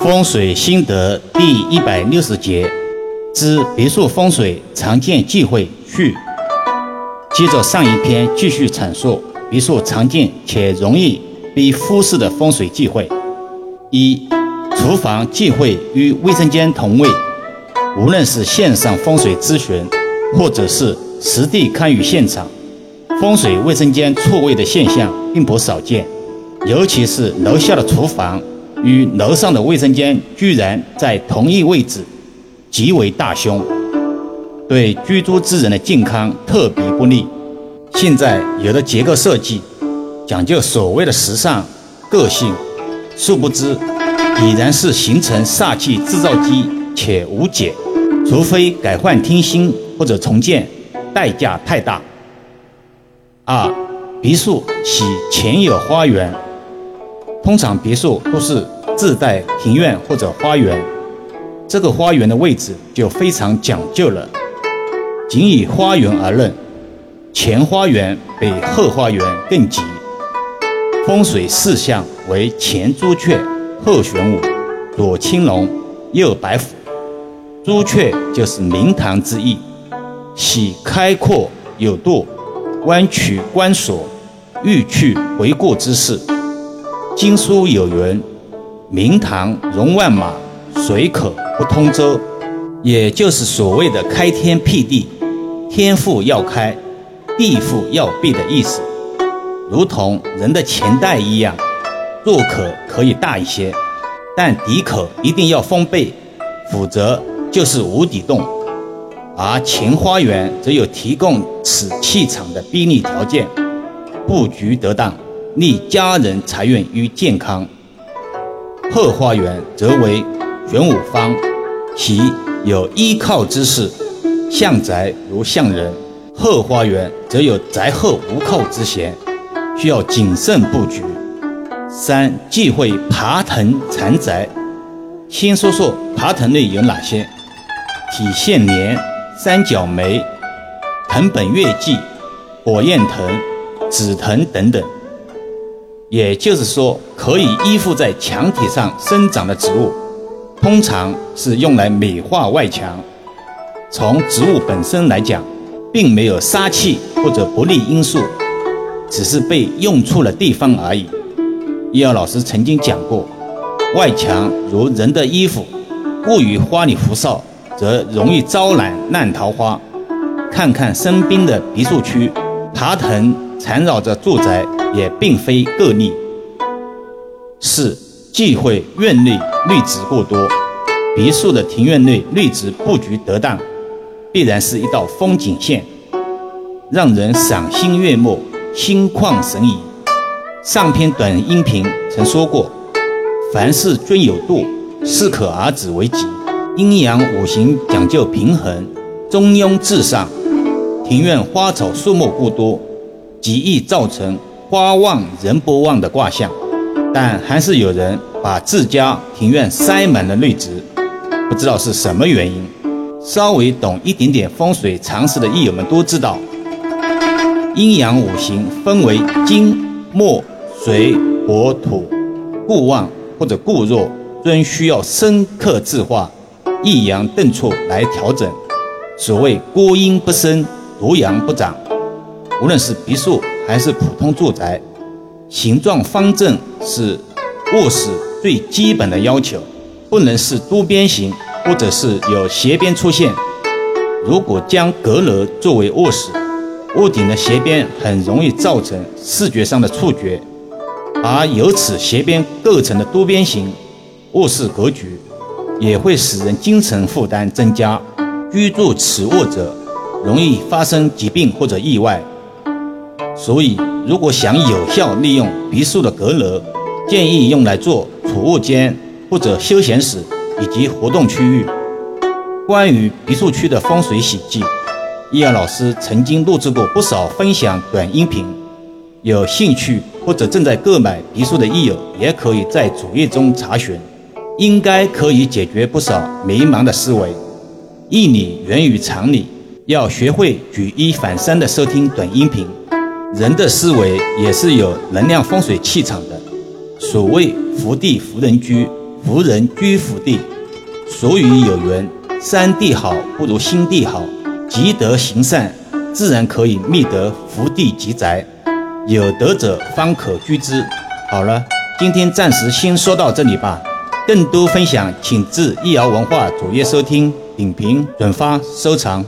风水心得第一百六十节之别墅风水常见忌讳序。接着上一篇继续阐述别墅常见且容易被忽视的风水忌讳。一、厨房忌讳与卫生间同位。无论是线上风水咨询，或者是实地看与现场，风水卫生间错位的现象并不少见，尤其是楼下的厨房。与楼上的卫生间居然在同一位置，极为大凶，对居住之人的健康特别不利。现在有的结构设计讲究所谓的时尚、个性，殊不知已然是形成煞气制造机且无解，除非改换厅新或者重建，代价太大。二，别墅喜前有花园。通常别墅都是自带庭院或者花园，这个花园的位置就非常讲究了。仅以花园而论，前花园比后花园更吉。风水四象为前朱雀，后玄武，左青龙，右白虎。朱雀就是明堂之意，喜开阔有度、弯曲关锁、欲去回顾之势。经书有云：“明堂容万马，水可不通舟。”也就是所谓的开天辟地，天赋要开，地赋要闭的意思。如同人的钱袋一样，入口可以大一些，但底口一定要封闭，否则就是无底洞。而前花园则有提供此气场的便利条件，布局得当。利家人财运与健康。后花园则为玄武方，其有依靠之势，向宅如向人；后花园则有宅后无靠之嫌，需要谨慎布局。三忌讳爬藤缠宅。先说说爬藤类有哪些：体线莲、三角梅、藤本月季、火焰藤、紫藤等等。也就是说，可以依附在墙体上生长的植物，通常是用来美化外墙。从植物本身来讲，并没有杀气或者不利因素，只是被用错了地方而已。易遥老师曾经讲过，外墙如人的衣服，过于花里胡哨，则容易招揽烂桃花。看看身边的别墅区，爬藤缠绕着住宅。也并非个例。四忌讳院内绿植过多。别墅的庭院内绿植布局得当，必然是一道风景线，让人赏心悦目、心旷神怡。上篇短音频曾说过，凡事均有度，适可而止为吉。阴阳五行讲究平衡，中庸至上。庭院花草树木过多，极易造成。花旺人不旺的卦象，但还是有人把自家庭院塞满了绿植，不知道是什么原因。稍微懂一点点风水常识的益友们都知道，阴阳五行分为金、木、水、火、土，固旺或者固弱，均需要深刻制化、抑阳顿挫来调整。所谓孤阴不生，独阳不长。无论是别墅还是普通住宅，形状方正是卧室最基本的要求，不能是多边形或者是有斜边出现。如果将阁楼作为卧室，屋顶的斜边很容易造成视觉上的触觉，而由此斜边构成的多边形卧室格局，也会使人精神负担增加，居住此卧者容易发生疾病或者意外。所以，如果想有效利用别墅的阁楼，建议用来做储物间或者休闲室以及活动区域。关于别墅区的风水喜忌，易阳老师曾经录制过不少分享短音频，有兴趣或者正在购买别墅的益友，也可以在主页中查询，应该可以解决不少迷茫的思维。义理源于常理，要学会举一反三的收听短音频。人的思维也是有能量风水气场的。所谓福地福人居，福人居福地。俗语有云：“山地好不如心地好，积德行善，自然可以觅得福地吉宅。有德者方可居之。”好了，今天暂时先说到这里吧。更多分享，请至易瑶文化主页收听、点评、转发、收藏。